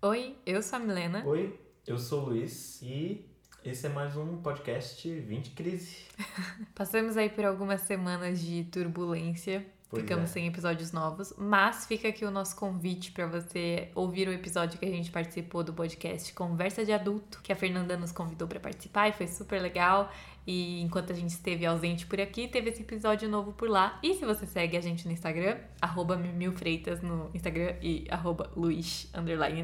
Oi, eu sou a Milena. Oi, eu sou o Luiz e esse é mais um podcast 20 Crise. Passamos aí por algumas semanas de turbulência. Pois Ficamos é. sem episódios novos, mas fica aqui o nosso convite para você ouvir o episódio que a gente participou do podcast Conversa de Adulto, que a Fernanda nos convidou para participar e foi super legal. E enquanto a gente esteve ausente por aqui, teve esse episódio novo por lá. E se você segue a gente no Instagram, arroba Mimilfreitas no Instagram e arroba Luiz,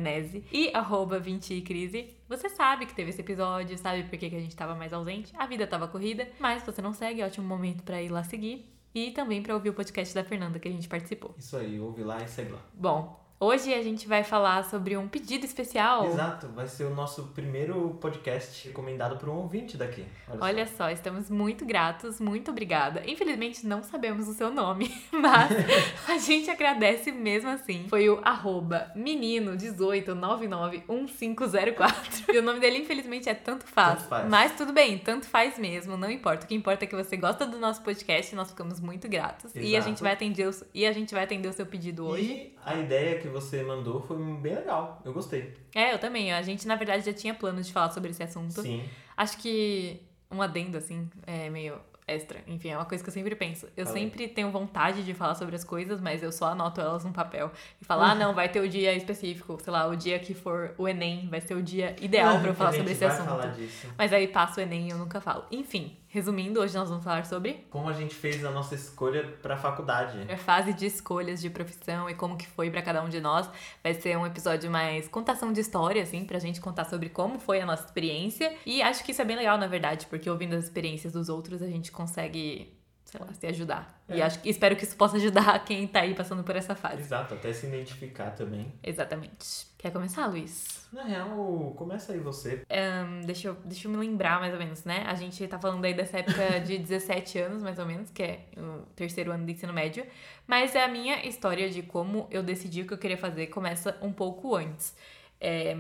Nese, e arroba 20 Crise, você sabe que teve esse episódio, sabe por que, que a gente tava mais ausente. A vida tava corrida, mas se você não segue, é ótimo momento para ir lá seguir. E também para ouvir o podcast da Fernanda que a gente participou. Isso aí, ouve lá e segue lá. Bom, hoje a gente vai falar sobre um pedido especial. Exato, vai ser o nosso primeiro podcast recomendado por um ouvinte daqui. Olha só, estamos muito gratos, muito obrigada. Infelizmente não sabemos o seu nome, mas a gente agradece mesmo assim. Foi o arroba menino18991504. E o nome dele, infelizmente, é Tanto Faz. Tanto faz. Mas tudo bem, tanto faz mesmo, não importa. O que importa é que você gosta do nosso podcast e nós ficamos muito gratos. E a Exato. gente vai atender o, e a gente vai atender o seu pedido hoje. E a ideia que você mandou foi bem legal, eu gostei. É, eu também. A gente, na verdade, já tinha planos de falar sobre esse assunto. Sim, Acho que um adendo, assim, é meio extra. Enfim, é uma coisa que eu sempre penso. Eu Fala aí. sempre tenho vontade de falar sobre as coisas, mas eu só anoto elas num papel. E falar, ah, não, vai ter o dia específico. Sei lá, o dia que for o Enem vai ser o dia ideal pra eu falar sobre esse assunto. falar disso. Mas aí passa o Enem e eu nunca falo. Enfim, resumindo, hoje nós vamos falar sobre Como a gente fez a nossa escolha pra faculdade. a fase de escolhas de profissão e como que foi pra cada um de nós. Vai ser um episódio mais contação de história, assim, pra gente contar sobre como foi a nossa experiência. E acho que isso é bem legal, na verdade, porque ouvindo as experiências dos outros, a gente consegue, sei lá, se ajudar. E É. acho que espero que isso possa ajudar quem tá aí passando por essa fase. Exato, até se identificar também. Exatamente. Quer começar, Luiz? Na real, começa aí você. Ahn, deixa, eu, deixa eu me lembrar, mais ou menos, né? A gente tá falando aí dessa época de 17 anos, mais ou menos, que é o terceiro ano de ensino médio. Mas a minha história de como eu decidi o que eu queria fazer começa um pouco antes. É,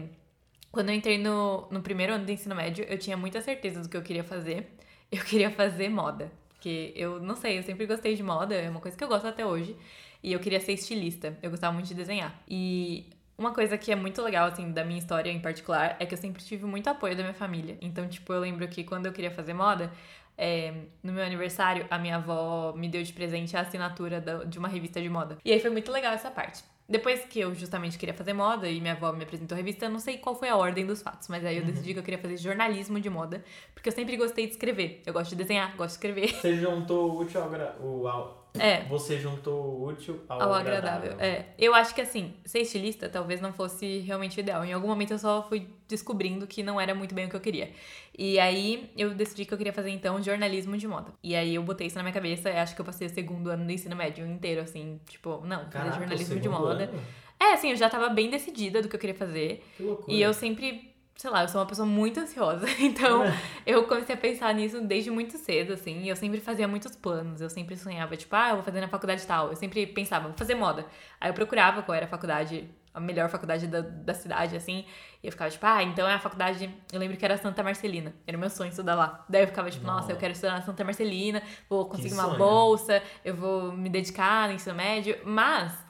quando eu entrei no, no primeiro ano de ensino médio, eu tinha muita certeza do que eu queria fazer. Eu queria fazer moda. Porque eu não sei, eu sempre gostei de moda, é uma coisa que eu gosto até hoje. E eu queria ser estilista. Eu gostava muito de desenhar. E uma coisa que é muito legal, assim, da minha história em particular, é que eu sempre tive muito apoio da minha família. Então, tipo, eu lembro que quando eu queria fazer moda, é, no meu aniversário, a minha avó me deu de presente a assinatura de uma revista de moda. E aí foi muito legal essa parte. Depois que eu justamente queria fazer moda e minha avó me apresentou a revista, eu não sei qual foi a ordem dos fatos, mas aí eu decidi que eu queria fazer jornalismo de moda, porque eu sempre gostei de escrever. Eu gosto de desenhar, gosto de escrever. Você juntou o útil ao... É. Você juntou o útil ao, Ao agradável. É. Eu acho que assim, ser estilista talvez não fosse realmente ideal. Em algum momento eu só fui descobrindo que não era muito bem o que eu queria. E aí eu decidi que eu queria fazer então jornalismo de moda. E aí eu botei isso na minha cabeça e acho que eu passei o segundo ano do ensino médio inteiro, assim, tipo, não, fazer Caraca, jornalismo o de moda. ano? É, assim, eu já tava bem decidida do que eu queria fazer. Que loucura. E eu sempre, sei lá, eu sou uma pessoa muito ansiosa. Então, eu comecei a pensar nisso desde muito cedo, assim. E eu sempre fazia muitos planos. Eu sempre sonhava, tipo, ah, eu vou fazer na faculdade tal. Eu sempre pensava, vou fazer moda. Aí eu procurava qual era a faculdade, a melhor faculdade da, da cidade, assim. E eu ficava, tipo, ah, então é a faculdade. Eu lembro que era Santa Marcelina. Era o meu sonho estudar lá. Daí eu ficava, tipo, nossa, eu quero estudar na Santa Marcelina, vou conseguir uma bolsa, eu vou me dedicar no ensino médio. Mas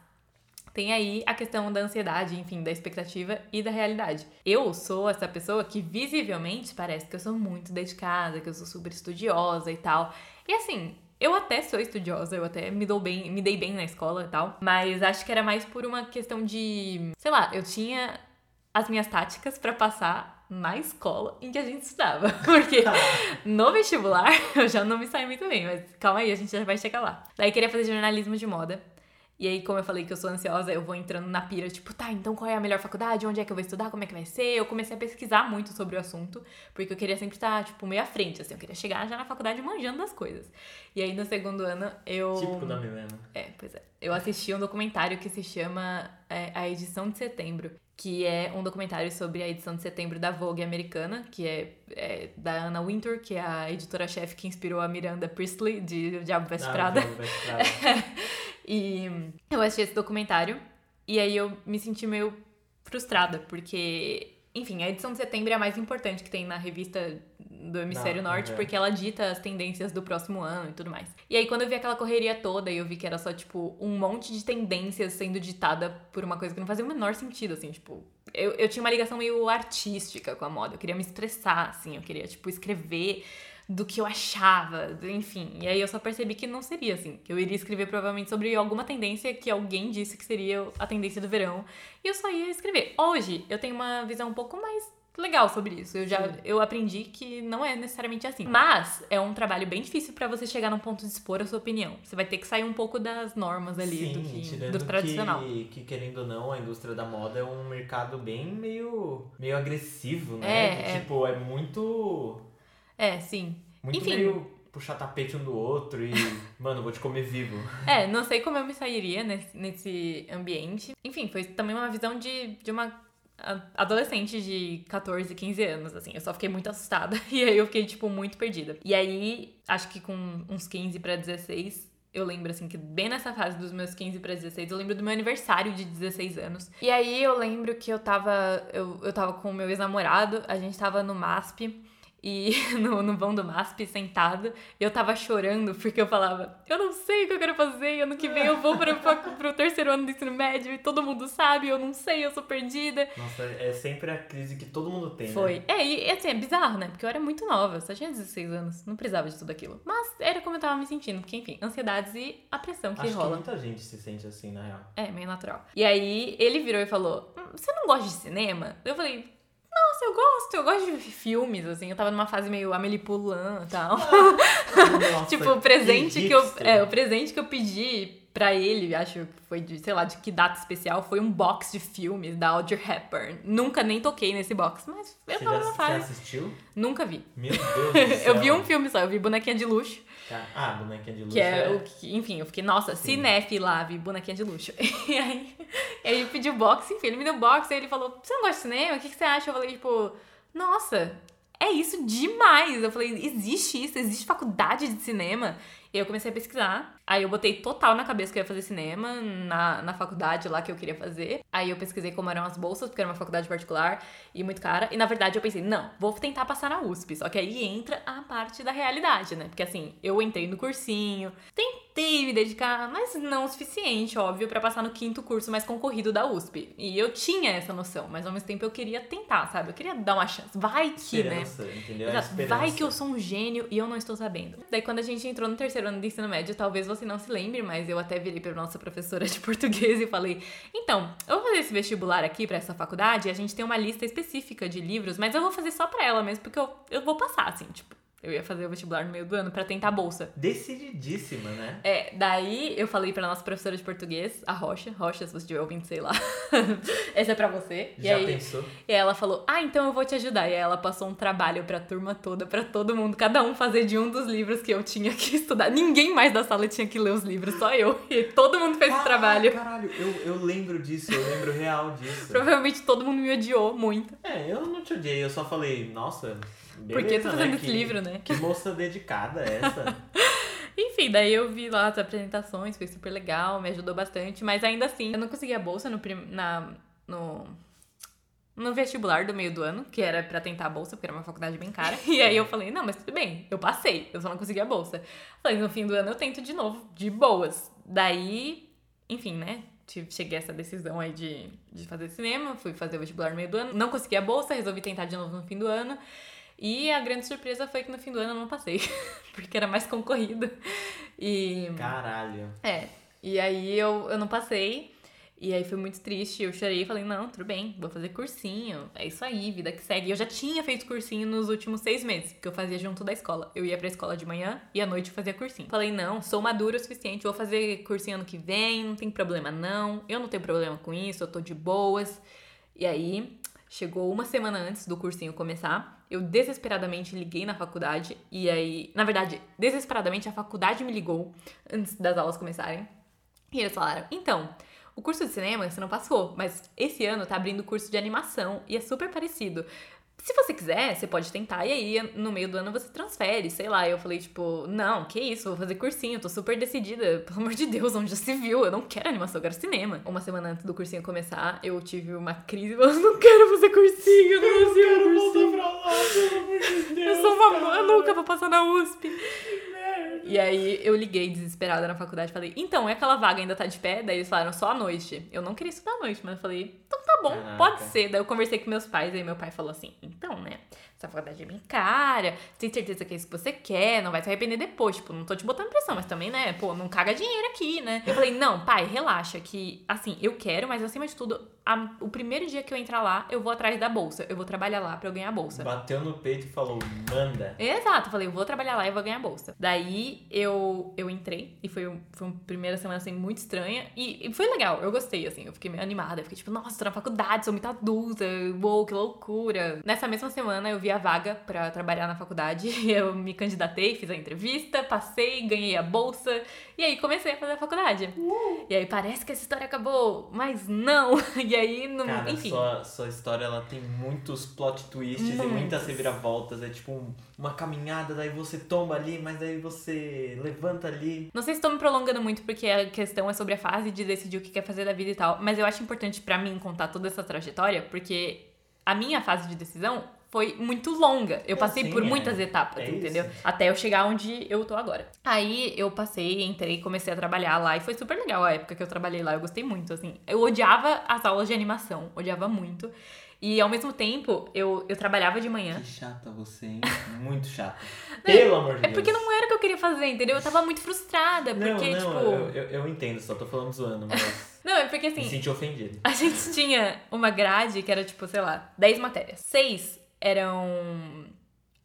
tem aí a questão da ansiedade, enfim, da expectativa e da realidade. Eu sou essa pessoa que visivelmente parece que eu sou muito dedicada, que eu sou super estudiosa e tal. E assim, eu até sou estudiosa, eu até me dou bem, me dei bem na escola e tal, mas acho que era mais por uma questão de, sei lá, eu tinha as minhas táticas pra passar na escola em que a gente estudava. Porque no vestibular eu já não me saí muito bem, mas calma aí, a gente já vai chegar lá. Daí queria fazer jornalismo de moda. E aí, como eu falei que eu sou ansiosa, eu vou entrando na pira, tipo, tá, então qual é a melhor faculdade? Onde é que eu vou estudar? Como é que vai ser? Eu comecei a pesquisar muito sobre o assunto, porque eu queria sempre estar, tipo, meio à frente, assim, eu queria chegar já na faculdade manjando das coisas. E aí, no segundo ano, eu. Típico da Milena. É, pois é. Eu assisti um documentário que se chama é, A Edição de Setembro, que é um documentário sobre a edição de setembro da Vogue americana, que é, é da Anna Wintour, que é a editora-chefe que inspirou a Miranda Priestley, de Diabo Veste Ah, Prada. Diabo Veste Prada. E eu assisti esse documentário e aí eu me senti meio frustrada, porque, enfim, a edição de setembro é a mais importante que tem na revista do hemisfério Não, norte, é. porque ela dita as tendências do próximo ano e tudo mais. E aí, quando eu vi aquela correria toda e eu vi que era só, tipo, um monte de tendências sendo ditada por uma coisa que não fazia o menor sentido, assim, tipo. Eu, eu tinha uma ligação meio artística com a moda. Eu queria me expressar, assim, eu queria, tipo, escrever do que eu achava, enfim. E aí eu só percebi que não seria assim. Que eu iria escrever provavelmente sobre alguma tendência que alguém disse que seria a tendência do verão. E eu só ia escrever. Hoje eu tenho uma visão um pouco mais legal sobre isso. Eu já eu aprendi que não é necessariamente assim. Mas é um trabalho bem difícil pra você chegar num ponto de expor a sua opinião. Você vai ter que sair um pouco das normas ali Sim, do, que, do tradicional. Que, que, querendo ou não, a indústria da moda é um mercado bem meio, meio agressivo, né? É, Que, é. Tipo, é muito. É, sim. Muito Enfim. meio puxar tapete um do outro e, mano, vou te comer vivo. É, não sei como eu me sairia nesse, nesse ambiente. Enfim, foi também uma visão de, de uma adolescente de 14, 15 anos, assim. Eu só fiquei muito assustada. E aí eu fiquei, tipo, muito perdida. E aí, acho que com uns 15 pra 16, eu lembro, assim, que bem nessa fase dos meus 15 pra 16, eu lembro do meu aniversário de 16 anos. E aí eu lembro que eu tava. Eu, eu tava com o meu ex-namorado, a gente tava no MASP. E no, no vão do MASP, sentado, eu tava chorando porque eu falava, eu não sei o que eu quero fazer, ano que vem eu vou para pro terceiro ano do ensino médio e todo mundo sabe, eu não sei, eu sou perdida. Nossa, é sempre a crise que todo mundo tem, Foi. né? É, e assim, é bizarro, né? Porque eu era muito nova, só tinha 16 anos, não precisava de tudo aquilo. Mas era como eu tava me sentindo, porque enfim, ansiedades e a pressão que Acho que rola. muita gente se sente assim, na real. É, meio natural. E aí ele virou e falou: "Hum, Você não gosta de cinema? Eu falei. Nossa, eu gosto, eu gosto de filmes, assim. Eu tava numa fase meio Amélie Poulain e tal. Nossa, tipo, o presente que eu. hipster. É, o presente que eu pedi pra ele, acho que foi de, sei lá, de que data especial, foi um box de filmes da Audrey Hepburn. Nunca nem toquei nesse box, mas eu Você tava já, numa você fase. assistiu? Nunca vi. Meu Deus do céu. eu vi um filme só, eu vi Bonequinha de Luxo, Cara, Ah, bonequinha de luxo que é o que, enfim, eu fiquei, nossa, Sim. cinéfila, vi Bonequinha de Luxo. E aí, e aí ele pediu box, enfim, ele me deu box, aí ele falou, você não gosta de cinema? O que, que você acha? Eu falei, tipo, nossa, é isso demais. Eu falei, existe isso? Existe faculdade de cinema? E aí eu comecei a pesquisar. Aí eu botei total na cabeça que eu ia fazer cinema na, na faculdade lá que eu queria fazer. Aí eu pesquisei como eram as bolsas, porque era uma faculdade particular e muito cara. E na verdade eu pensei, não, vou tentar passar na USP. Só que aí entra a parte da realidade, né? Porque assim, eu entrei no cursinho, tentei me dedicar, mas não o suficiente, óbvio, pra passar no quinto curso mais concorrido da USP. E eu tinha essa noção, mas ao mesmo tempo eu queria tentar, sabe? Eu queria dar uma chance. Vai que, né? Esperança, entendeu? Exato. esperança. Vai que eu sou um gênio e eu não estou sabendo. Daí, quando a gente entrou no terceiro ano de ensino médio, talvez você não se lembre, mas eu até virei pra nossa professora de português e falei: Então, eu vou fazer esse vestibular aqui pra essa faculdade a gente tem uma lista específica de livros, mas eu vou fazer só pra ela mesmo, porque eu, eu vou passar, assim, tipo. Eu ia fazer o vestibular no meio do ano pra tentar a bolsa. Decididíssima, né? É, daí eu falei pra nossa professora de português, a Rocha, Rocha, se você estiver ouvindo, sei lá. Essa é pra você. e Já aí, pensou? e ela falou: Ah, então eu vou te ajudar. E aí ela passou um trabalho pra turma toda, pra todo mundo, cada um fazer de um dos livros que eu tinha que estudar. Ninguém mais da sala tinha que ler os livros, só eu. E todo mundo fez esse Ah, trabalho. Caralho, eu, eu lembro disso, eu lembro real disso. Provavelmente todo mundo me odiou muito. É, eu não te odiei, eu só falei, nossa, beleza, Por que tu tá fazendo né? esse Que- livro, né? Que moça dedicada é essa? Enfim, daí eu vi lá as apresentações, foi super legal, me ajudou bastante, mas ainda assim, eu não consegui a bolsa no, prim- na, no, no vestibular do meio do ano, que era pra tentar a bolsa, porque era uma faculdade bem cara. E aí eu falei, não, mas tudo bem, eu passei, eu só não consegui a bolsa. Falei, no fim do ano eu tento de novo, de boas. Daí, enfim, né? Cheguei a essa decisão aí de, de fazer cinema, fui fazer o vestibular no meio do ano, não consegui a bolsa, resolvi tentar de novo no fim do ano. E a grande surpresa foi que no fim do ano eu não passei, porque era mais concorrido. E. Caralho. É. E aí eu, eu não passei. E aí foi muito triste. Eu chorei e falei, não, tudo bem, vou fazer cursinho. É isso aí, vida que segue. Eu já tinha feito cursinho nos últimos seis meses, porque eu fazia junto da escola. Eu ia pra escola de manhã e à noite eu fazia cursinho. Falei, não, sou madura o suficiente, vou fazer cursinho ano que vem, não tem problema não. Eu não tenho problema com isso, eu tô de boas. E aí, chegou uma semana antes do cursinho começar. Eu desesperadamente liguei na faculdade. E aí, na verdade, desesperadamente a faculdade me ligou antes das aulas começarem. E eles falaram: então, o curso de cinema você não passou, mas esse ano tá abrindo curso de animação e é super parecido. Se você quiser, você pode tentar e aí no meio do ano você transfere, sei lá. Eu falei, tipo, não, que isso, vou fazer cursinho, tô super decidida. Pelo amor de Deus, onde já se viu? Eu não quero animação, eu quero cinema. Uma semana antes do cursinho começar, eu tive uma crise, eu não quero fazer cursinho, eu não consigo cursinho. pra lá, pelo amor de Deus. Eu sou uma cara. eu nunca vou passar na USP. E aí eu liguei desesperada na faculdade e falei, então, é aquela vaga ainda tá de pé? Daí eles falaram, só à noite. Eu não queria estudar à noite, mas eu falei, então tá bom, Caraca. pode ser. Daí eu conversei com meus pais, aí meu pai falou assim, então, né, essa faculdade é bem cara, tem certeza que é isso que você quer, não vai se arrepender depois. Tipo, não tô te botando pressão, mas também, né, pô, não caga dinheiro aqui, né? Eu falei, não, pai, relaxa, que, assim, eu quero, mas acima de tudo, a- o primeiro dia que eu entrar lá, eu vou atrás da bolsa. Eu vou trabalhar lá pra eu ganhar a bolsa. Bateu no peito e falou, manda. Exato, eu falei, eu vou trabalhar lá e vou ganhar bolsa. Daí eu, eu entrei e foi, um- foi uma primeira semana assim muito estranha e, e foi legal, eu gostei assim, eu fiquei meio animada, eu fiquei tipo, nossa, tô na faculdade, sou muito adulta, uou, que loucura. Nessa mesma semana eu vi a vaga pra trabalhar na faculdade, eu me candidatei, fiz a entrevista, passei, ganhei a bolsa e aí comecei a fazer a faculdade. E aí parece que essa história acabou, mas não. E aí, não, Cara, enfim. sua, sua história ela tem muitos plot twists e Muitos. muitas reviravoltas. É tipo um- uma caminhada, daí você tomba ali, mas daí você levanta ali. Não sei se estou me prolongando muito, porque a questão é sobre a fase de decidir o que quer fazer da vida e tal. Mas eu acho importante pra mim contar toda essa trajetória, porque a minha fase de decisão foi muito longa. Eu É, passei sim, por é. muitas etapas, É entendeu? isso. Até eu chegar onde eu tô agora. Aí eu passei, entrei, comecei a trabalhar lá e foi super legal a época que eu trabalhei lá. Eu gostei muito, assim. Eu odiava as aulas de animação, odiava muito. E ao mesmo tempo, eu, eu trabalhava de manhã. Que chata você, hein? Muito chata. Pelo amor de É Deus. porque não era o que eu queria fazer, entendeu? Eu tava muito frustrada, Não, porque, não, tipo. eu, eu, eu entendo, só tô falando zoando, mas Não, é porque assim. me senti ofendido. A gente tinha uma grade que era tipo, sei lá, 10 matérias. Seis eram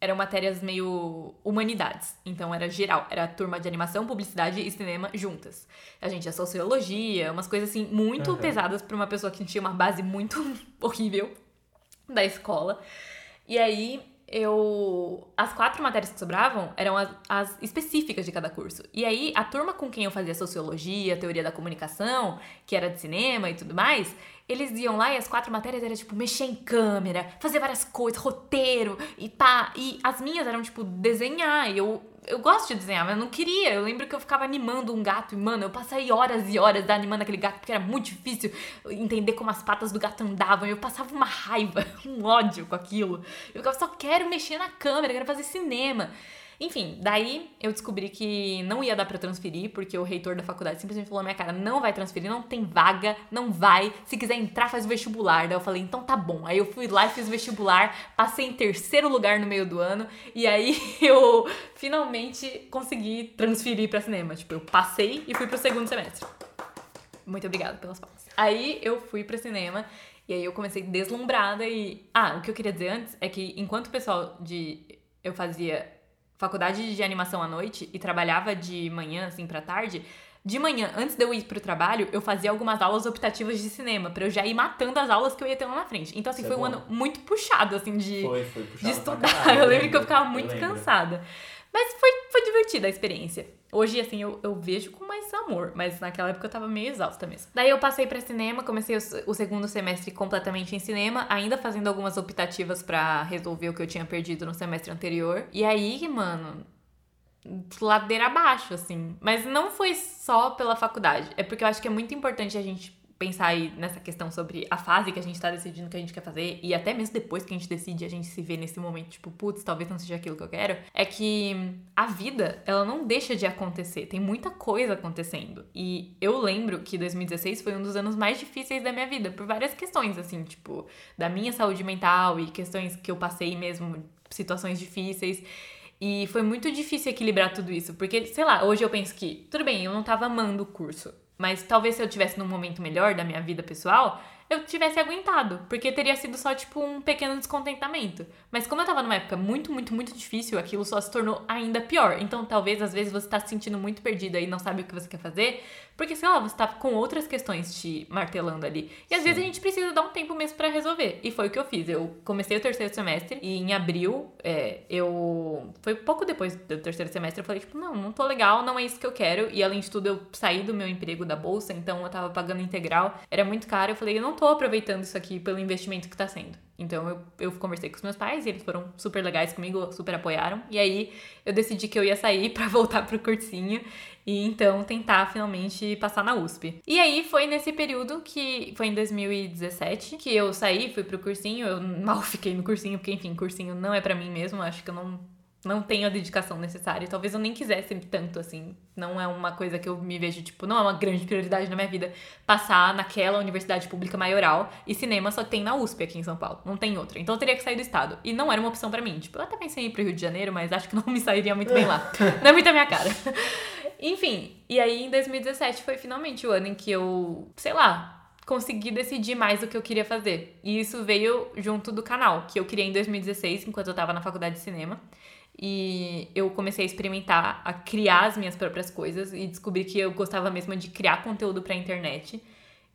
eram matérias meio humanidades. Então era geral, era turma de animação, publicidade e cinema juntas. A gente tinha sociologia, umas coisas assim muito Aham. pesadas pra uma pessoa que tinha uma base muito horrível da escola. E aí eu as quatro matérias que sobravam eram as, as específicas de cada curso. E aí a turma com quem eu fazia sociologia, teoria da comunicação, que era de cinema e tudo mais, eles iam lá e as quatro matérias era tipo mexer em câmera, fazer várias coisas, roteiro e pá. E as minhas eram tipo desenhar. E eu, eu gosto de desenhar, mas eu não queria. Eu lembro que eu ficava animando um gato e, mano, eu passei horas e horas animando aquele gato porque era muito difícil entender como as patas do gato andavam. Eu passava uma raiva, um ódio com aquilo. Eu só quero mexer na câmera, quero fazer cinema. Enfim, daí eu descobri que não ia dar pra transferir, porque o reitor da faculdade simplesmente falou minha cara: não vai transferir, não tem vaga, não vai. Se quiser entrar, faz o vestibular. Daí eu falei: então tá bom. Aí eu fui lá e fiz o vestibular, passei em terceiro lugar no meio do ano, e aí eu finalmente consegui transferir pra cinema. Tipo, eu passei e fui pro segundo semestre. Muito obrigada pelas palmas. Aí eu fui pra cinema e aí eu comecei deslumbrada e. Ah, o que eu queria dizer antes é que enquanto o pessoal de. Eu fazia faculdade de animação à noite e trabalhava de manhã, assim, pra tarde. De manhã, antes de eu ir pro trabalho, eu fazia algumas aulas optativas de cinema, pra eu já ir matando as aulas que eu ia ter lá na frente. Então, assim, Isso é foi um bom. ano muito puxado, assim, de, Foi, foi puxado de estudar. caralho, eu lembro que eu ficava muito lembro. cansada. Mas foi, foi divertida a experiência. Hoje, assim, eu, eu vejo com mais amor, mas naquela época eu tava meio exausta mesmo. Daí eu passei pra cinema, comecei o, o segundo semestre completamente em cinema, ainda fazendo algumas optativas pra resolver o que eu tinha perdido no semestre anterior. E aí, mano, ladeira abaixo, assim. Mas não foi só pela faculdade. É porque eu acho que é muito importante a gente pensar aí nessa questão sobre a fase que a gente tá decidindo o que a gente quer fazer e até mesmo depois que a gente decide, a gente se vê nesse momento, tipo, putz, talvez não seja aquilo que eu quero, é que a vida, ela não deixa de acontecer. Tem muita coisa acontecendo. E eu lembro que 2016 foi um dos anos mais difíceis da minha vida, por várias questões, assim, tipo, da minha saúde mental e questões que eu passei mesmo, situações difíceis. E foi muito difícil equilibrar tudo isso, porque, sei lá, hoje eu penso que, tudo bem, eu não tava amando o curso, mas talvez se eu tivesse num momento melhor da minha vida pessoal, eu tivesse aguentado, porque teria sido só, tipo, um pequeno descontentamento. Mas como eu tava numa época muito, muito, muito difícil, aquilo só se tornou ainda pior. Então, talvez, às vezes, você tá se sentindo muito perdida e não sabe o que você quer fazer, porque, sei lá, você tá com outras questões te martelando ali. E às Sim. vezes a gente precisa dar um tempo mesmo pra resolver. E foi o que eu fiz. Eu comecei o terceiro semestre e em abril, é, eu. Foi pouco depois do terceiro semestre, eu falei, tipo, não, não tô legal, não é isso que eu quero. E além de tudo, eu saí do meu emprego da bolsa, então eu tava pagando integral, era muito caro. Eu falei, eu não tô aproveitando isso aqui pelo investimento que tá sendo. Então eu, eu conversei com os meus pais e eles foram super legais comigo, super apoiaram. E aí eu decidi que eu ia sair para voltar pro cursinho e então tentar finalmente passar na USP. E aí foi nesse período que foi em 2017 que eu saí, fui pro cursinho, eu mal fiquei no cursinho, porque enfim, cursinho não é para mim mesmo, acho que eu não não tenho a dedicação necessária. Talvez eu nem quisesse tanto, assim. Não é uma coisa que eu me vejo, tipo, não é uma grande prioridade na minha vida passar naquela universidade pública maioral e cinema só tem na USP aqui em São Paulo. Não tem outra. Então eu teria que sair do estado. E não era uma opção para mim. Tipo, eu até pensei em ir pro Rio de Janeiro, mas acho que não me sairia muito bem lá. Não é muito a minha cara. Enfim, e aí em 2017 foi finalmente o ano em que eu, sei lá, consegui decidir mais o que eu queria fazer. E isso veio junto do canal, que eu criei em 2016, enquanto eu tava na faculdade de cinema. E eu comecei a experimentar, a criar as minhas próprias coisas e descobri que eu gostava mesmo de criar conteúdo pra internet.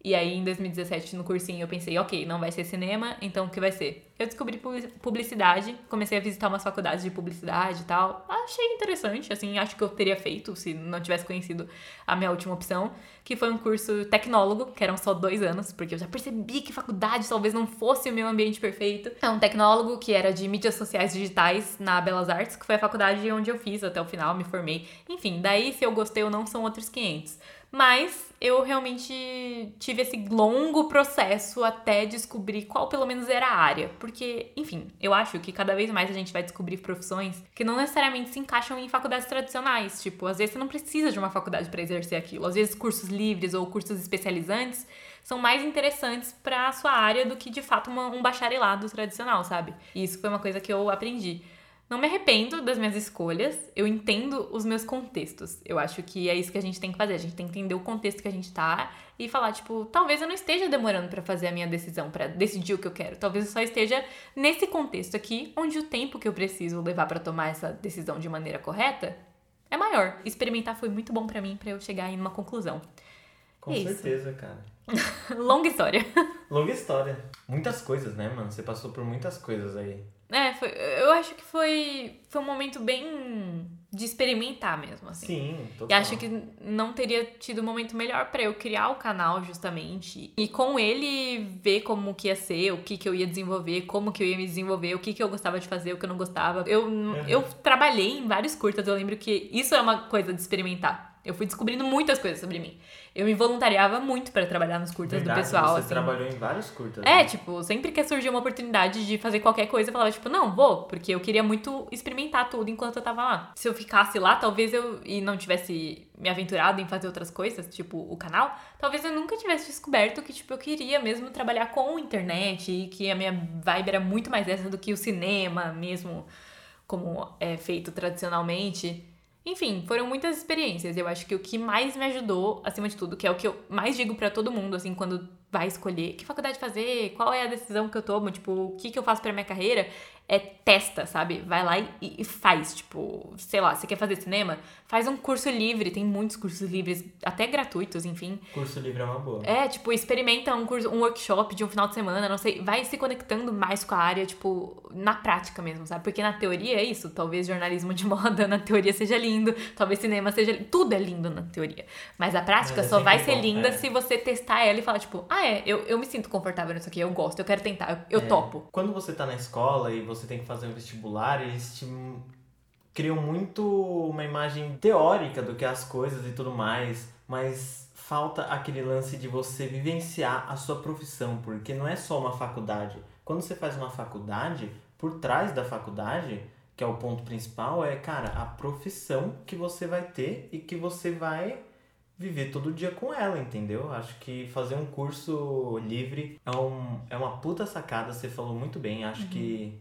E aí, em 2017, no cursinho, eu pensei, ok, não vai ser cinema, então o que vai ser? Eu descobri publicidade, comecei a visitar umas faculdades de publicidade e tal. Achei interessante, assim, acho que eu teria feito se não tivesse conhecido a minha última opção, que foi um curso tecnólogo, que eram só dois anos, porque eu já percebi que faculdade talvez não fosse o meu ambiente perfeito. É um tecnólogo que era de mídias sociais digitais na Belas Artes, que foi a faculdade onde eu fiz até o final, me formei. Enfim, daí se eu gostei ou não são outros 500. Mas eu realmente tive esse longo processo até descobrir qual pelo menos era a área. Porque, enfim, eu acho que cada vez mais a gente vai descobrir profissões que não necessariamente se encaixam em faculdades tradicionais. Tipo, às vezes você não precisa de uma faculdade para exercer aquilo. Às vezes cursos livres ou cursos especializantes são mais interessantes para a sua área do que de fato uma, um bacharelado tradicional, sabe? E isso foi uma coisa que eu aprendi. Não me arrependo das minhas escolhas, eu entendo os meus contextos. Eu acho que é isso que a gente tem que fazer. A gente tem que entender o contexto que a gente tá e falar, tipo, talvez eu não esteja demorando para fazer a minha decisão, para decidir o que eu quero. Talvez eu só esteja nesse contexto aqui, onde o tempo que eu preciso levar para tomar essa decisão de maneira correta é maior. Experimentar foi muito bom para mim, para eu chegar em uma conclusão. Com é certeza, isso. cara. Longa história. Longa história. Muitas coisas, né, mano? Você passou por muitas coisas aí. É, foi, eu acho que foi, foi um momento bem de experimentar mesmo, assim. Sim, total. E acho que não teria tido um momento melhor para eu criar o canal, justamente. E com ele ver como que ia ser, o que que eu ia desenvolver, como que eu ia me desenvolver, o que que eu gostava de fazer, o que eu não gostava. Eu, uhum. eu trabalhei em vários curtas, eu lembro que isso é uma coisa de experimentar. Eu fui descobrindo muitas coisas sobre mim eu me voluntariava muito para trabalhar nos curtas Verdade, do pessoal. Você assim. trabalhou em vários curtas. É, né? tipo, sempre que surgia uma oportunidade de fazer qualquer coisa, eu falava, tipo, não, vou, porque eu queria muito experimentar tudo enquanto eu tava lá. Se eu ficasse lá, talvez eu e não tivesse me aventurado em fazer outras coisas, tipo o canal, talvez eu nunca tivesse descoberto que, tipo, eu queria mesmo trabalhar com internet e que a minha vibe era muito mais essa do que o cinema mesmo, como é feito tradicionalmente. Enfim, foram muitas experiências. Eu acho que o que mais me ajudou, acima de tudo, que é o que eu mais digo para todo mundo, assim, quando vai escolher que faculdade fazer, qual é a decisão que eu tomo, tipo, o que, que eu faço pra minha carreira, é testa, sabe? Vai lá e, e, faz. Tipo, sei lá, você quer fazer cinema? Faz um curso livre. Tem muitos cursos livres, até gratuitos, enfim. Curso livre é uma boa. É, tipo, experimenta um curso, um workshop de um final de semana, não sei. Vai se conectando mais com a área, tipo, na prática mesmo, sabe? Porque na teoria é isso. Talvez jornalismo de moda na teoria seja lindo, talvez cinema seja. Tudo é lindo na teoria. Mas a prática Mas é só vai ser bom, linda é. se você testar ela e falar, tipo, ah, é, eu, eu me sinto confortável nisso aqui, eu gosto, eu quero tentar, eu, eu é. topo. Quando você tá na escola e você você tem que fazer um vestibular, eles te criam muito uma imagem teórica do que é as coisas e tudo mais, mas falta aquele lance de você vivenciar a sua profissão, porque não é só uma faculdade. Quando você faz uma faculdade, por trás da faculdade, que é o ponto principal, é, cara, a profissão que você vai ter e que você vai viver todo dia com ela, entendeu? Acho que fazer um curso livre é, um, é uma puta sacada, você falou muito bem. Acho uhum. que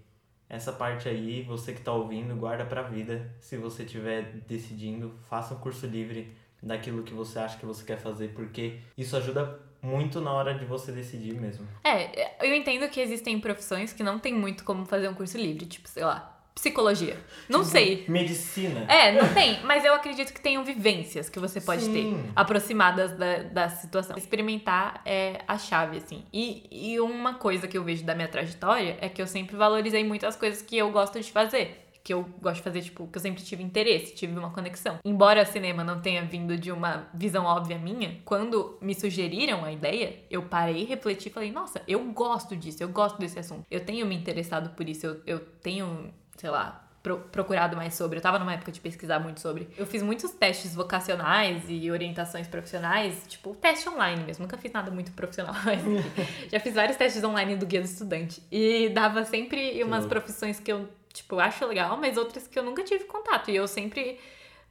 essa parte aí, você que está ouvindo, guarda para a vida. Se você estiver decidindo, faça um curso livre daquilo que você acha que você quer fazer, porque isso ajuda muito na hora de você decidir mesmo. É, eu entendo que existem profissões que não tem muito como fazer um curso livre, tipo, sei lá, psicologia. Não tipo, sei. Medicina. É, não tem. Mas eu acredito que tenham vivências que você pode Sim. ter aproximadas da, da situação. Experimentar é a chave, assim. E, e uma coisa que eu vejo da minha trajetória é que eu sempre valorizei muito as coisas que eu gosto de fazer. que eu gosto de fazer, tipo, que eu sempre tive interesse, tive uma conexão. Embora cinema não tenha vindo de uma visão óbvia minha, quando me sugeriram a ideia, eu parei, refleti e falei, nossa, eu gosto disso, eu gosto desse assunto. Eu tenho me interessado por isso, eu, eu tenho, sei lá, pro, procurado mais sobre. Eu tava numa época de pesquisar muito sobre. Eu fiz muitos testes vocacionais e orientações profissionais, tipo teste online mesmo. Nunca fiz nada muito profissional, mas já fiz vários testes online do guia do estudante. E dava sempre umas profissões que eu, tipo, acho legal, mas outras que eu nunca tive contato. E eu sempre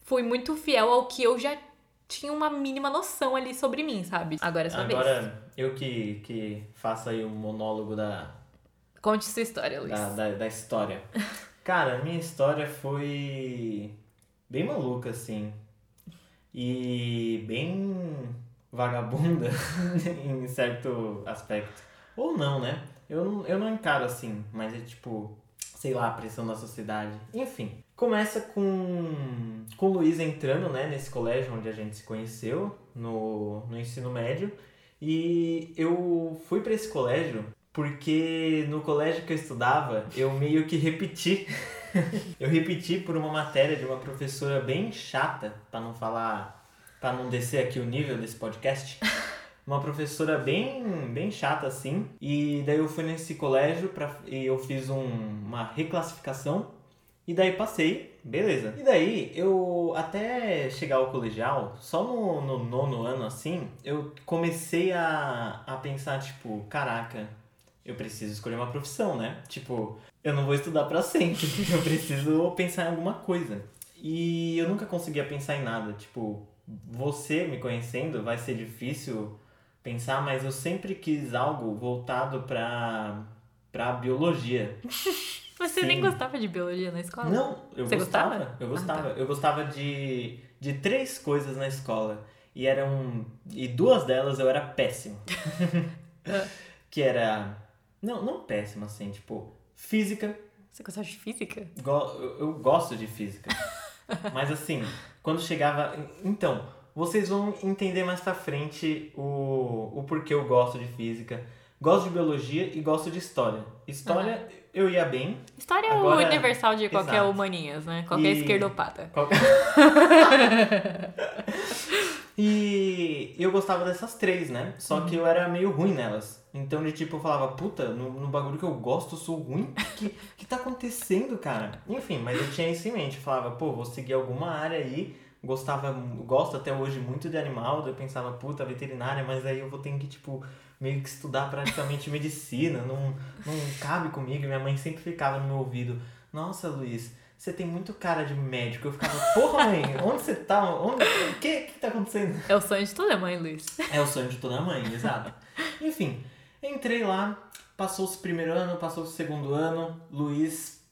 fui muito fiel ao que eu já tinha uma mínima noção ali sobre mim, sabe? Agora é sua Agora, vez. eu que, que faço aí o um monólogo da, Conte sua história, Luiz. da, da, da história. Cara, minha história foi bem maluca, assim. E bem vagabunda em certo aspecto. Ou não, né? Eu, não- eu não encaro assim, mas é tipo, sei lá, a pressão da sociedade. Enfim, começa com, com o Luiz entrando, né, nesse colégio onde a gente se conheceu, no, no ensino médio. E eu fui pra esse colégio porque no colégio que eu estudava, eu meio que repeti. eu repeti por uma matéria de uma professora bem chata, pra não falar, Pra não descer aqui o nível desse podcast. Uma professora bem, bem chata assim. E daí eu fui nesse colégio pra, e eu fiz um- uma reclassificação. E daí passei, beleza. E daí eu até chegar ao colegial, só no, no nono ano assim, eu comecei a, a pensar, tipo, caraca, eu preciso escolher uma profissão, né? Tipo, eu não vou estudar pra sempre, eu preciso pensar em alguma coisa. E eu nunca conseguia pensar em nada, tipo, você me conhecendo vai ser difícil pensar, mas eu sempre quis algo voltado pra, pra biologia. Você nem Sim. gostava de biologia na escola? Não, eu Você gostava. gostava? Eu Ah, gostava. tá. Eu gostava de, de três coisas na escola. E eram. E duas delas eu era péssimo. Ah. que era. Não, não péssimo, assim, tipo, física. Você gostava de física? Go- eu, eu gosto de física. Mas assim, quando chegava. Então, vocês vão entender mais pra frente o, o porquê eu gosto de física. Gosto de biologia e gosto de história. História eu ia bem. História é Agora- o universal de qualquer Exato. humaninhas, né? Qualquer E- esquerdopata. Qualquer- e eu gostava dessas três, né? Só que eu era meio ruim nelas. Então, de tipo, eu falava, puta, no, no bagulho que eu gosto, eu sou ruim? O que, que tá acontecendo, cara? Enfim, mas eu tinha isso em mente. Eu falava, pô, vou seguir alguma área aí. Gostava, gosto até hoje muito de animal. Eu pensava, puta, veterinária, mas aí eu vou ter que, tipo, meio que estudar praticamente medicina. Não, não cabe comigo. Minha mãe sempre ficava no meu ouvido, nossa, Luiz, você tem muito cara de médico. Eu ficava, porra, mãe, onde você tá? Onde, o que que tá acontecendo? É o sonho de toda mãe, Luiz. É o sonho de toda mãe, exato. Enfim, entrei lá, passou o primeiro ano, passou o segundo ano, Luiz,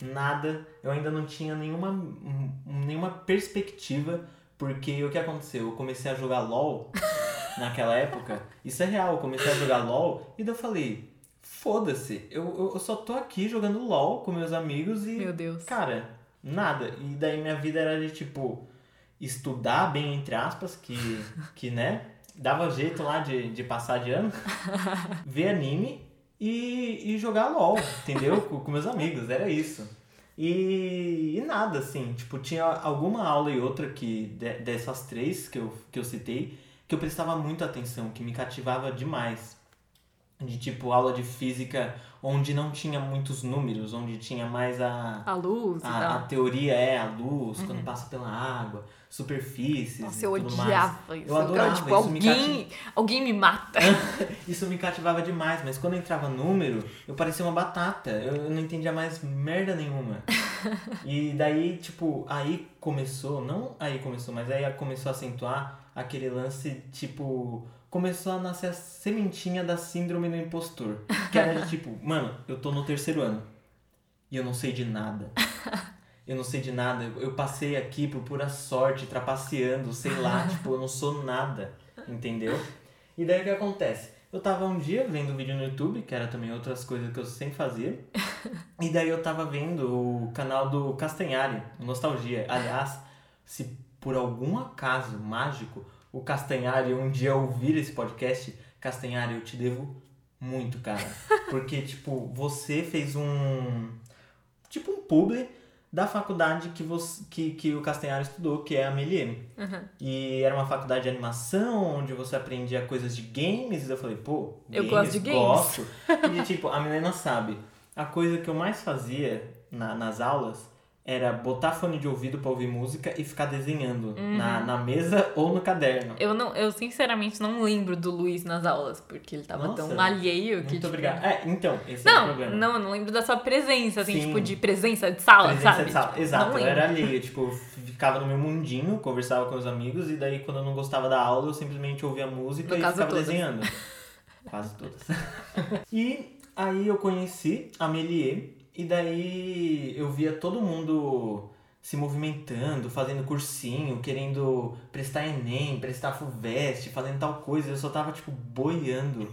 nada. Eu ainda não tinha nenhuma, hum, nenhuma perspectiva, porque o que aconteceu? Eu comecei a jogar LOL naquela época. Isso é real, eu comecei a jogar LOL e daí eu falei, foda-se, eu, eu, eu só tô aqui jogando LOL com meus amigos e. Meu Deus. Cara, nada. E daí minha vida era de tipo estudar bem entre aspas, que, que né? Dava jeito lá de, de passar de ano, ver anime e, e jogar LOL, entendeu? com, com meus amigos, era isso. E, e nada, assim, tipo, tinha alguma aula e outra que de- dessas três que eu, que eu citei, que eu prestava muita atenção, que me cativava demais. De tipo, aula de física onde não tinha muitos números, onde tinha mais a, A luz a, a teoria é a luz, quando passa pela água, superfícies Uhum. Nossa, e eu tudo mais. odiava isso. Eu adorava, tipo, isso me alguém, alguém me mata. Isso me cativava demais, mas quando entrava número, eu parecia uma batata. Eu eu não entendia mais merda nenhuma. E daí, tipo, aí começou, não aí começou, mas aí começou a acentuar aquele lance, tipo, começou a nascer a sementinha da síndrome do impostor. Que era de tipo, mano, eu tô no terceiro ano e eu não sei de nada. Eu não sei de nada. Eu- passei aqui por pura sorte, trapaceando, sei lá, tipo, eu não sou nada, entendeu? E daí o que acontece? Eu tava um dia vendo vídeo no YouTube, que era também outras coisas que eu sempre fazia. E daí eu tava vendo o canal do Castanhari, Nostalgia. Aliás, se por algum acaso mágico o Castanhari um dia ouvir esse podcast, Castanhari, eu te devo muito, cara. Porque, tipo, você fez um. Tipo um publi da faculdade que, você, que, que o Castanhari estudou, que é a Melier. Uhum. E era uma faculdade de animação, onde você aprendia coisas de games. E eu falei, pô, Eu games, gosto de games. Gosto. E tipo, a menina sabe, a coisa que eu mais fazia na- nas aulas era botar fone de ouvido pra ouvir música e ficar desenhando Uhum. na, na mesa ou no caderno. Eu, não, eu sinceramente não lembro do Luiz nas aulas, porque ele tava Nossa, tão alheio que. Muito tipo, obrigado. É, então, esse é o Não, problema. não, eu não lembro da sua presença, assim, Sim. tipo, de presença de sala, Presença sabe? de sala. Tipo, Exato, não eu era alheio, tipo, ficava no meu mundinho, conversava com os amigos, e daí quando eu não gostava da aula, eu simplesmente ouvia música No e ficava todas. desenhando. Quase todas. e aí eu conheci a Melier, e daí eu via todo mundo se movimentando, fazendo cursinho, querendo prestar Enem, prestar FUVEST, fazendo tal coisa, eu só tava, tipo, boiando.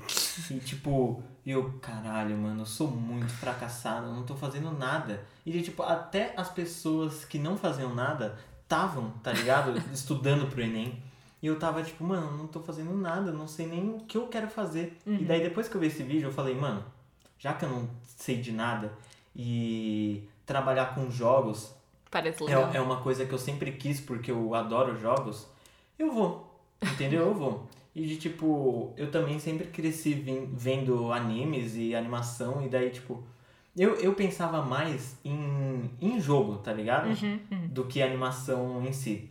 E, tipo, eu, caralho, mano, eu sou muito fracassado, eu não tô fazendo nada. E, tipo, até as pessoas que não faziam nada estavam, tá ligado? Estudando pro Enem. E eu tava, tipo, mano, eu não tô fazendo nada, não sei nem o que eu quero fazer. E daí, depois que eu vi esse vídeo, eu falei, mano, já que eu não sei de nada e trabalhar com jogos Parece legal. é, é uma coisa que eu sempre quis porque eu adoro jogos, eu vou. Entendeu? Eu vou. E de tipo, eu também sempre cresci vendo animes e animação, e daí, tipo, eu, eu pensava mais em, em jogo, tá ligado? Uhum, uhum. Do que animação em si.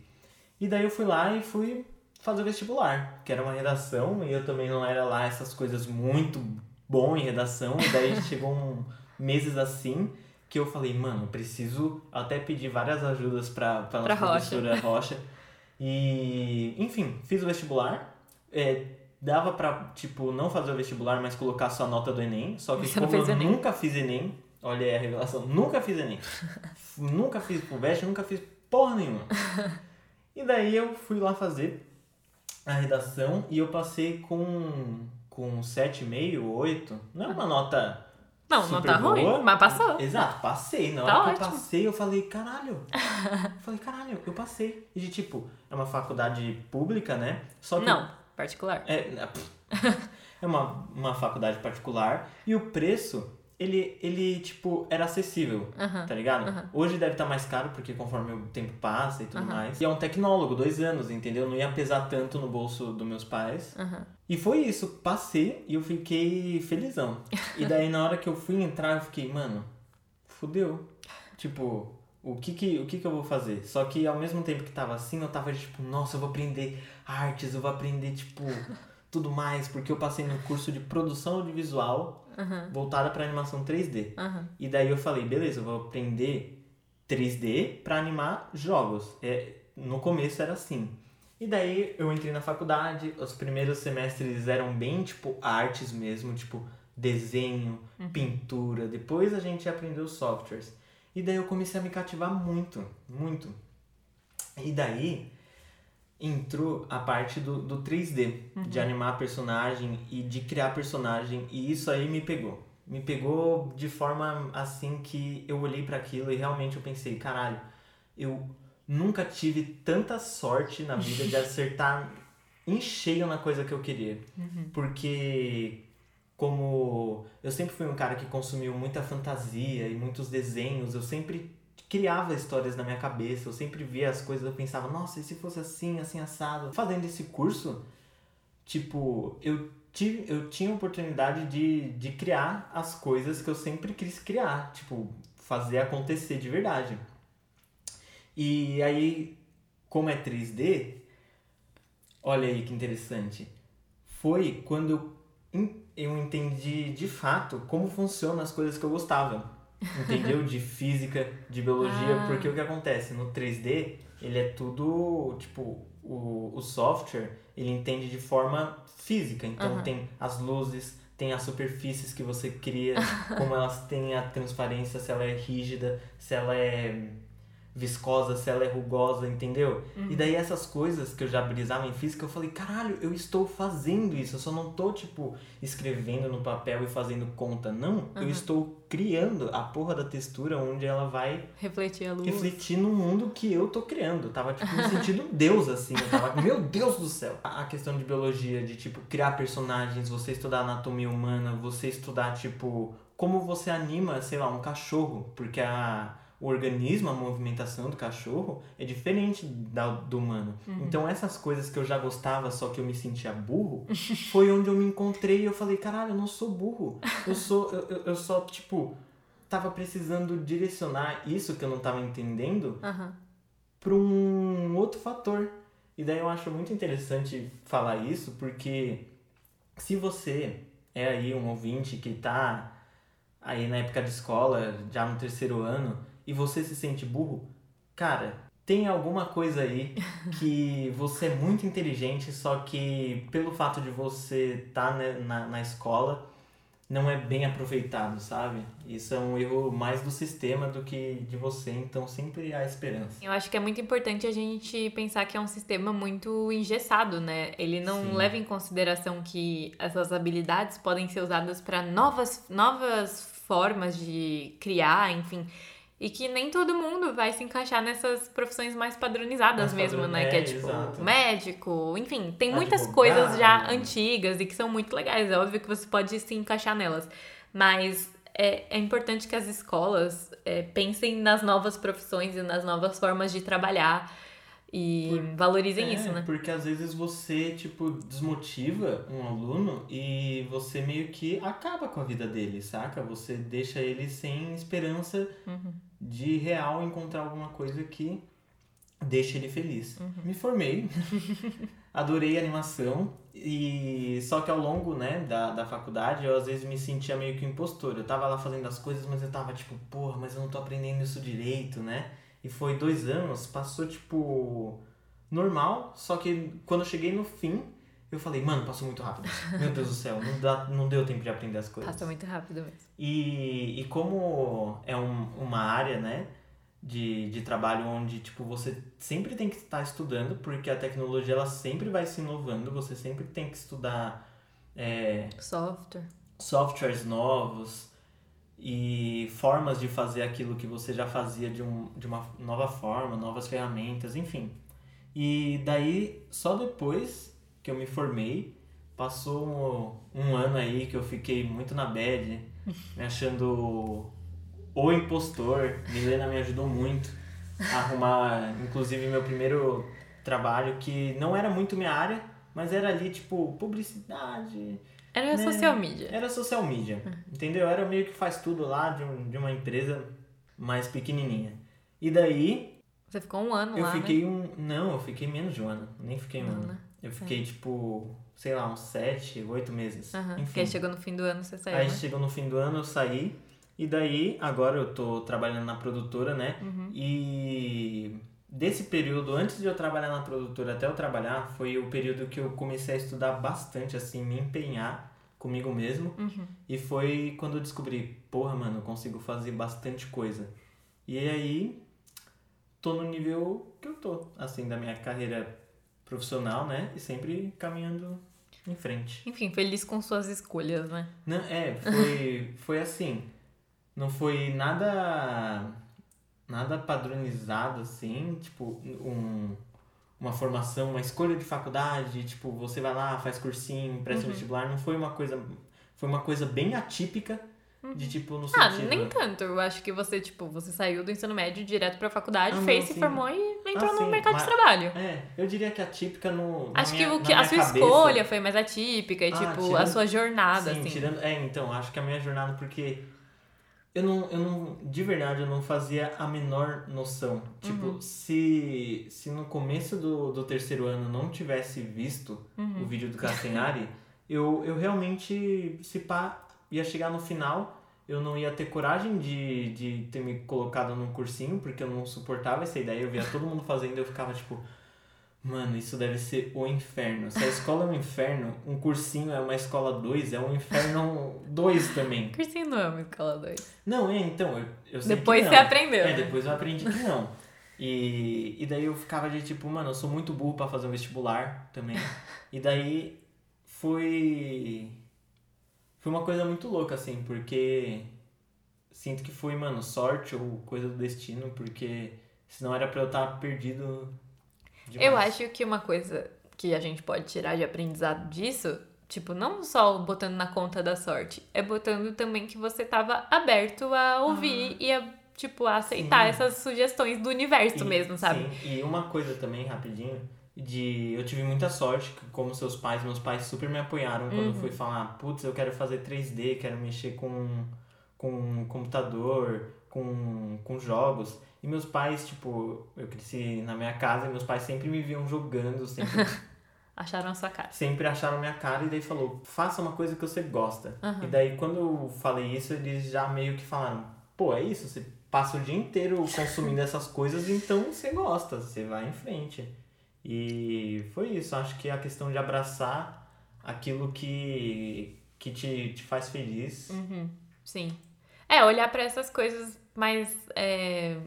E daí eu fui lá e fui fazer o vestibular, que era uma redação, e eu também não era lá essas coisas muito bom em redação, e daí chegou um, meses assim que eu falei, mano, eu preciso até pedir várias ajudas pra, pra nossa Pra Rocha. professora Rocha. E, enfim, fiz o vestibular. É, dava pra, tipo, não fazer o vestibular, mas colocar só a nota do Enem. Só que Você como eu Enem. nunca fiz Enem, olha aí a revelação, nunca fiz Enem. nunca fiz FUVEST, nunca fiz porra nenhuma. E daí eu fui lá fazer a redação e eu passei com, com 7,5, 8. Não é uma nota Não, não tá ruim, boa. mas passou. Exato, passei. Na Tá hora que eu passei, eu falei, caralho. eu falei, caralho, eu passei. E de tipo, é uma faculdade pública, né? Só que Não, particular. é, é, é uma, uma faculdade particular e o preço, ele, ele tipo, era acessível, tá ligado? Hoje deve estar mais caro porque conforme o tempo passa e tudo mais. E é um tecnólogo, dois anos, entendeu? Não ia pesar tanto no bolso dos meus pais. E foi isso, passei e eu fiquei felizão. E daí na hora que eu fui entrar, eu fiquei, mano, fudeu. Tipo, o que que, o que que eu vou fazer? Só que ao mesmo tempo que tava assim, eu tava tipo, nossa, eu vou aprender artes, eu vou aprender, tipo, tudo mais, porque eu passei no curso de produção audiovisual Aham. voltada pra animação 3D. Aham. E daí eu falei, beleza, eu vou aprender 3D pra animar jogos. É, no começo era assim. E daí eu entrei na faculdade, os primeiros semestres eram bem tipo artes mesmo, tipo desenho, pintura. Depois a gente aprendeu softwares. E daí eu comecei a me cativar muito, muito. E daí entrou a parte do, do 3D, de animar personagem e de criar personagem, e isso aí me pegou. Me pegou de forma assim que eu olhei para aquilo e realmente eu pensei, caralho, eu nunca tive tanta sorte na vida de acertar em cheio na coisa que eu queria. Porque como eu sempre fui um cara que consumiu muita fantasia e muitos desenhos, eu sempre criava histórias na minha cabeça, eu sempre via as coisas, eu pensava, nossa, e se fosse assim, assim, assado? Fazendo esse curso, tipo, eu, tive, eu tinha a oportunidade de, de criar as coisas que eu sempre quis criar, tipo, fazer acontecer de verdade. E aí, como é 3D, olha aí que interessante, foi quando eu entendi de fato como funcionam as coisas que eu gostava. Entendeu? De física, de biologia, Ah. porque o que acontece no 3D, ele é tudo, tipo, o, o software, ele entende de forma física. Então tem as luzes, tem as superfícies que você cria, como elas têm a transparência, se ela é rígida, se ela é viscosa, se ela é rugosa, entendeu? E daí essas coisas que eu já brisava em física, eu falei, caralho, eu estou fazendo isso, eu só não tô, tipo, escrevendo no papel e fazendo conta, não. Eu estou criando a porra da textura onde ela vai Refletir a luz. refletir no mundo que eu tô criando. Eu tava, tipo, me sentindo deus, assim. Eu tava, meu Deus do céu. A questão de biologia, de, tipo, criar personagens, você estudar anatomia humana, você estudar, tipo, como você anima, sei lá, um cachorro. Porque a, o organismo, a movimentação do cachorro é diferente da, do humano. Uhum. Então essas coisas que eu já gostava, só que eu me sentia burro, foi onde eu me encontrei e eu falei, caralho, eu não sou burro. Eu sou. Eu, eu, só, tipo, tava precisando direcionar isso que eu não tava entendendo Aham. para um outro fator. E daí eu acho muito interessante falar isso, porque se você é aí um ouvinte que tá aí na época de escola, já no terceiro ano, e você se sente burro, cara, tem alguma coisa aí que você é muito inteligente, só que pelo fato de você estar tá na, na escola, não é bem aproveitado, sabe? Isso é um erro mais do sistema do que de você, então sempre há esperança. Eu acho que é muito importante a gente pensar que é um sistema muito engessado, né? Ele não Sim. leva em consideração que essas habilidades podem ser usadas para novas, novas formas de criar, enfim. E que nem todo mundo vai se encaixar nessas profissões mais padronizadas Mais mesmo, padron- né? é, que é tipo exato. médico, enfim, tem muitas Advogado. coisas já antigas e que são muito legais. É óbvio que você pode se encaixar nelas. Mas é, é importante que as escolas é, pensem nas novas profissões e nas novas formas de trabalhar e Por- valorizem É, isso, né? Porque às vezes você, tipo, desmotiva um aluno e você meio que acaba com a vida dele, saca? Você deixa ele sem esperança Uhum. De real encontrar alguma coisa que deixe ele feliz. Uhum. Me formei, adorei animação e só que ao longo, né, da, da faculdade eu às vezes me sentia meio que impostor. Eu tava lá fazendo as coisas, mas eu tava tipo, porra, mas eu não tô aprendendo isso direito, né? E foi dois anos, passou tipo normal, só que quando eu cheguei no fim, eu falei, mano, passou muito rápido. Meu Deus do céu, não, dá, não deu tempo de aprender as coisas. Passa muito rápido mesmo. E, e como é um- uma área, né, de, de trabalho onde, tipo, você sempre tem que estar estudando, porque a tecnologia, ela sempre vai se inovando, você sempre tem que estudar é, Software. softwares novos e formas de fazer aquilo que você já fazia de, um, de uma nova forma, novas ferramentas, enfim. E daí, só depois que eu me formei, passou um, um ano aí que eu fiquei muito na bad, me achando o impostor. Milena me ajudou muito a arrumar, inclusive, meu primeiro trabalho, que não era muito minha área, mas era ali, tipo, publicidade, Era Né? social media. era social media, entendeu? Era meio que faz tudo lá de, um- de uma empresa mais pequenininha. E daí, Você ficou um ano eu lá, né? fiquei um... Não, eu fiquei menos de um ano. Nem fiquei um Não, ano. né? Eu fiquei, tipo, sei lá, uns sete, oito meses. Aham. Enfim. Porque aí chegou no fim do ano, você saiu, Aí né? chegou no fim do ano, eu saí. E daí, agora eu tô trabalhando na produtora, né? Uhum. E desse período, antes de eu trabalhar na produtora até eu trabalhar, foi o período que eu comecei a estudar bastante, assim, me empenhar comigo mesmo. Uhum. E foi quando eu descobri, porra, mano, eu consigo fazer bastante coisa. E aí, tô no nível que eu tô, assim, da minha carreira profissional, né? E sempre caminhando em frente. Enfim, feliz com suas escolhas, né? Não, é, foi, foi assim. Não foi nada nada padronizado assim, tipo, um, uma formação, uma escolha de faculdade, tipo, você vai lá, faz cursinho, presta Uhum. vestibular, não foi uma coisa foi uma coisa bem atípica de tipo no Ah, sentido nem tanto. Eu acho que você, tipo, você saiu do ensino médio direto pra faculdade, Ah, não, fez, se sim. formou e entrou Ah, no sim, mercado de trabalho. É, eu diria que atípica no na Acho minha, que, o que a sua cabeça- escolha foi mais atípica e, Ah, tipo, a tirando- sua jornada, Sim, assim. tirando. É, então, acho que a minha jornada, porque eu não, eu não. De verdade, eu não fazia a menor noção. Tipo, Uhum. se, se no começo do, do terceiro ano não tivesse visto Uhum. o vídeo do Castanhari, eu, eu realmente, se pá, ia chegar no final. Eu não ia ter coragem de, de ter me colocado num cursinho, porque eu não suportava essa ideia. Eu via todo mundo fazendo e eu ficava tipo, Mano, isso deve ser o inferno. Se a escola é um inferno, um cursinho é uma escola 2, é um inferno 2 também. Cursinho não é uma escola 2. Não, é, então, eu, eu sei Depois você aprendeu. É, depois eu aprendi que não. E, e daí eu ficava de tipo, mano, eu sou muito burro pra fazer um vestibular também. E daí foi. Foi uma coisa muito louca, assim, porque sinto que foi, mano, sorte ou coisa do destino, porque senão era pra eu estar perdido. Demais. Eu acho que uma coisa que a gente pode tirar de aprendizado disso, tipo, não só botando na conta da sorte, é botando também que você tava aberto a ouvir e a tipo, a aceitar Sim. essas sugestões do universo E- mesmo, sabe? Sim, e uma coisa também, rapidinho, de eu tive muita sorte, que como seus pais, meus pais super me apoiaram quando Uhum. eu fui falar, putz, eu quero fazer 3D, quero mexer com, com computador, com, com jogos. E meus pais, tipo, eu cresci na minha casa e meus pais sempre me viam jogando, sempre, Acharam a sua cara. sempre acharam minha cara e daí falou, faça uma coisa que você gosta. Aham. E daí quando eu falei isso, eles já meio que falaram, pô, é isso, você passa o dia inteiro consumindo essas coisas, então você gosta, você vai em frente. E foi isso, acho que a questão de abraçar aquilo que, que te, te faz feliz. Uhum, sim. É, olhar pra essas coisas mais. é,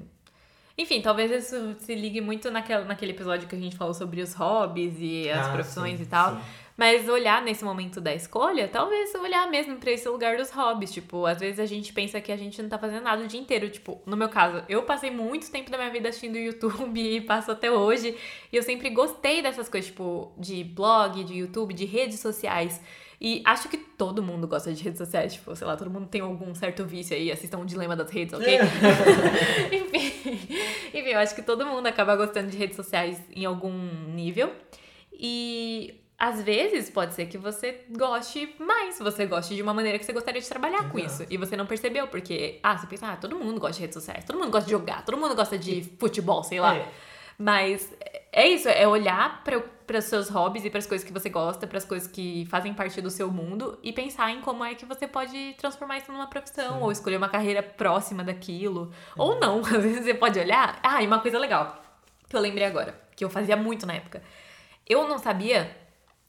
Enfim, talvez isso se ligue muito naquela, naquele episódio que a gente falou sobre os hobbies e as Ah, profissões sim, e tal. sim. Mas olhar nesse momento da escolha, talvez olhar mesmo pra esse lugar dos hobbies. Tipo, às vezes a gente pensa que a gente não tá fazendo nada o dia inteiro. Tipo, no meu caso, eu passei muito tempo da minha vida assistindo YouTube e passo até hoje. E eu sempre gostei dessas coisas, tipo, de blog, de YouTube, de redes sociais. E acho que todo mundo gosta de redes sociais. Tipo, sei lá, todo mundo tem algum certo vício aí. Assistam o Dilema das Redes, ok? enfim, enfim, eu acho que todo mundo acaba gostando de redes sociais em algum nível. E às vezes pode ser que você goste mais, você goste de uma maneira que você gostaria de trabalhar com Exato. isso. E você não percebeu, porque, ah, você pensa, ah, todo mundo gosta de redes sociais, todo mundo gosta de jogar, todo mundo gosta de futebol, sei lá. É, Mas é isso, é olhar para os seus hobbies e para as coisas que você gosta, para as coisas que fazem parte do seu mundo e pensar em como é que você pode transformar isso numa profissão Sim. ou escolher uma carreira próxima daquilo. Ou não, às vezes você pode olhar. Ah, e uma coisa legal que eu lembrei agora, que eu fazia muito na época. Eu não sabia,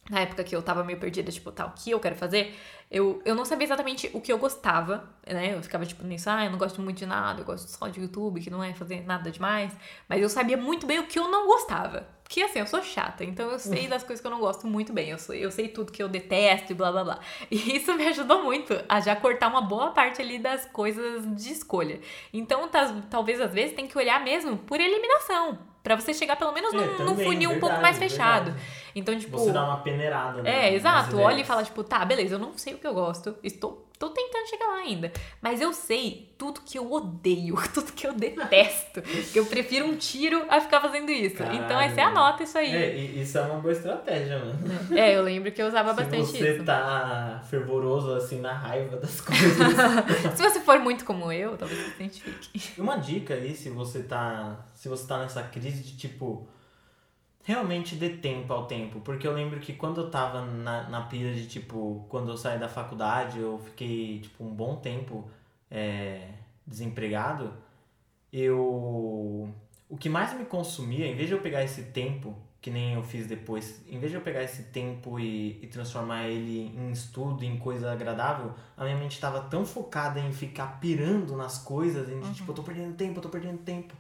na época que eu tava meio perdida, tipo, tá, o que eu quero fazer? Eu, eu não sabia exatamente o que eu gostava, né? Eu ficava, tipo, nisso, ah, eu não gosto muito de nada, eu gosto só de YouTube, que não é fazer nada demais. Mas eu sabia muito bem o que eu não gostava. Porque, assim, eu sou chata, então eu sei das coisas que eu não gosto muito bem. Eu, sou, eu sei tudo que eu detesto e blá blá blá. E isso me ajudou muito a já cortar uma boa parte ali das coisas de escolha. Então, tá- talvez às vezes tem que olhar mesmo por eliminação. Pra você chegar pelo menos É, num, num também, funil um pouco verdade, mais fechado. verdade. Então, tipo. Você dá uma peneirada. né, É, exato. Olha e fala, tipo, tá, beleza, eu não sei que eu gosto. Estou, tô tentando chegar lá ainda. Mas eu sei tudo que eu odeio, tudo que eu detesto. que eu prefiro um tiro a ficar fazendo isso. Caralho, então aí você anota isso aí. É, isso é uma boa estratégia, mano. É, eu lembro que eu usava Se bastante você isso. tá fervoroso, assim, na raiva das coisas. Se você for muito como eu, talvez você se identifique. Uma dica aí, se você tá. Se você tá nessa crise de tipo. Realmente dê tempo ao tempo. Porque eu lembro que quando eu tava na, na pira de tipo. Quando eu saí da faculdade, eu fiquei, tipo, um bom tempo é, desempregado. Eu. O que mais me consumia, em vez de eu pegar esse tempo, que nem eu fiz depois, em vez de eu pegar esse tempo e, e transformar ele em estudo, em coisa agradável, a minha mente estava tão focada em ficar pirando nas coisas, em tipo, eu tô perdendo tempo, eu tô perdendo tempo,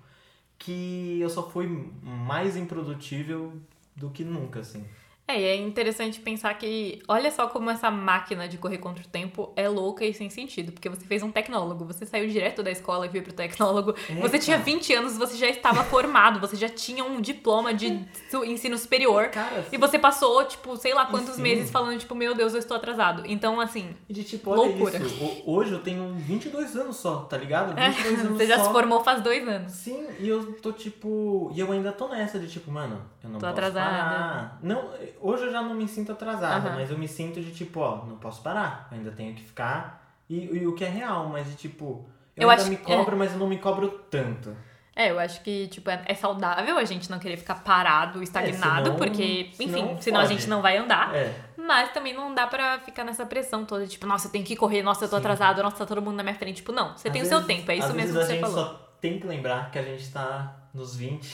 que eu só fui mais improdutível do que nunca, assim. É, e é interessante pensar que, olha só como essa máquina de correr contra o tempo é louca e sem sentido, porque você fez um tecnólogo, você saiu direto da escola e veio pro tecnólogo, É, você tinha cara. 20 anos, você já estava formado, você já tinha um diploma de ensino superior, Cara, e você passou, tipo, sei lá quantos sim. meses falando, tipo, meu Deus, eu estou atrasado. Então, assim, de tipo, olha loucura. isso, ho- hoje eu tenho 22 anos só, tá ligado? 22 anos você já só. se formou faz dois anos. Sim, e eu tô tipo. E eu ainda tô nessa de tipo, mano, eu não Tô posso atrasada. parar. Não, hoje eu já não me sinto atrasada, Aham. mas eu me sinto de tipo, ó, não posso parar. Ainda tenho que ficar. E, e o que é real, mas de tipo. Eu, Eu ainda acho me é. cobro, mas eu não me cobro tanto. É, eu acho que, tipo, é, é saudável a gente não querer ficar parado, estagnado, senão- porque, enfim, senão senão, a gente não vai andar. É. Mas também não dá pra ficar nessa pressão toda, tipo, nossa, eu tenho que correr, nossa, eu tô Sim. atrasado, nossa, tá todo mundo na minha frente. Tipo, não, você Às tem o seu vezes- tempo, é isso mesmo que vezes você a gente falou. só tem que lembrar que a gente tá nos 20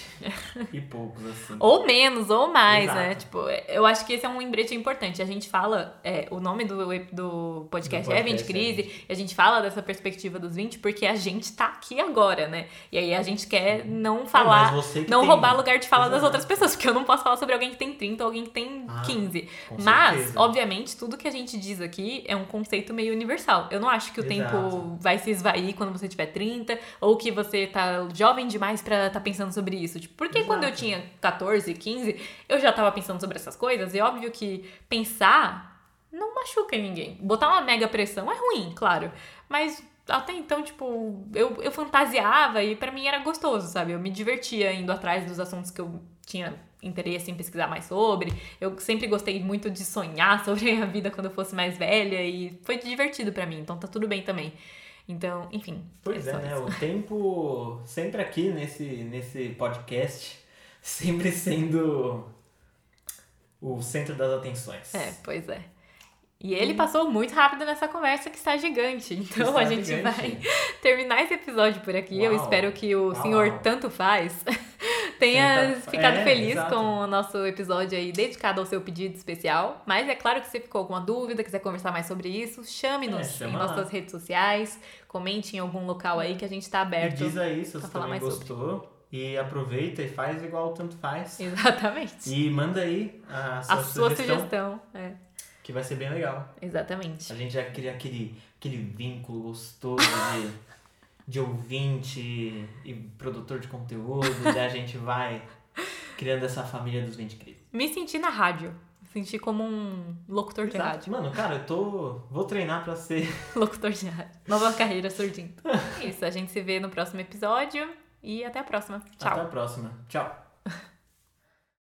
e poucos, assim. Ou menos, ou mais, Exato. né? Tipo, eu acho que esse é um lembrete importante. A gente fala, é, o nome do, do podcast Do é podcast 20 Crise, e a gente fala dessa perspectiva dos 20 porque a gente tá aqui agora, né? E aí a gente quer não falar, você que não tem- roubar lugar de fala das Exato. outras pessoas, porque eu não posso falar sobre alguém que tem 30 ou alguém que tem Ah, 15. com Mas, certeza. obviamente, tudo que a gente diz aqui é um conceito meio universal. Eu não acho que o Exato. tempo vai se esvair quando você tiver 30, ou que você tá jovem demais pra tá pensando sobre isso. Tipo, porque quando eu Exato. tinha 14, 15, eu já tava pensando sobre essas coisas, e é óbvio que pensar não machuca ninguém. Botar uma mega pressão é ruim, claro. Mas até então, tipo, eu, eu fantasiava e para mim era gostoso, sabe? Eu me divertia indo atrás dos assuntos que eu tinha interesse em pesquisar mais sobre. Eu sempre gostei muito de sonhar sobre a vida quando eu fosse mais velha e foi divertido para mim, então tá tudo bem também. Então, enfim. Pois é, é né? Isso. O tempo sempre aqui nesse, nesse podcast, sempre sendo o centro das atenções. É, pois é. E ele passou muito rápido nessa conversa que está gigante. Então está a gente gigante. vai terminar esse episódio por aqui. Uau. Eu espero que o Uau. senhor tanto faz tenha ficado é, feliz exato. com o nosso episódio aí dedicado ao seu pedido especial. Mas é claro que se ficou com alguma dúvida, quiser conversar mais sobre isso, chame-nos é, em nossas redes sociais, comente em algum local aí que a gente está aberto. E diz aí se você também gostou. Sobre. E aproveita e faz igual tanto faz. Exatamente. E manda aí a sua, a sua sugestão. sugestão. É. Que vai ser bem legal. Exatamente. A gente já cria aquele, aquele vínculo gostoso de, de ouvinte e produtor de conteúdo. daí a gente vai criando essa família dos 20 cris. Me senti na rádio. Me senti como um locutor de rádio. Mano, cara, eu tô. Vou treinar pra ser. locutor de rádio. Nova carreira surgindo. Isso, a gente se vê no próximo episódio e até a próxima. Tchau. Até a próxima. Tchau.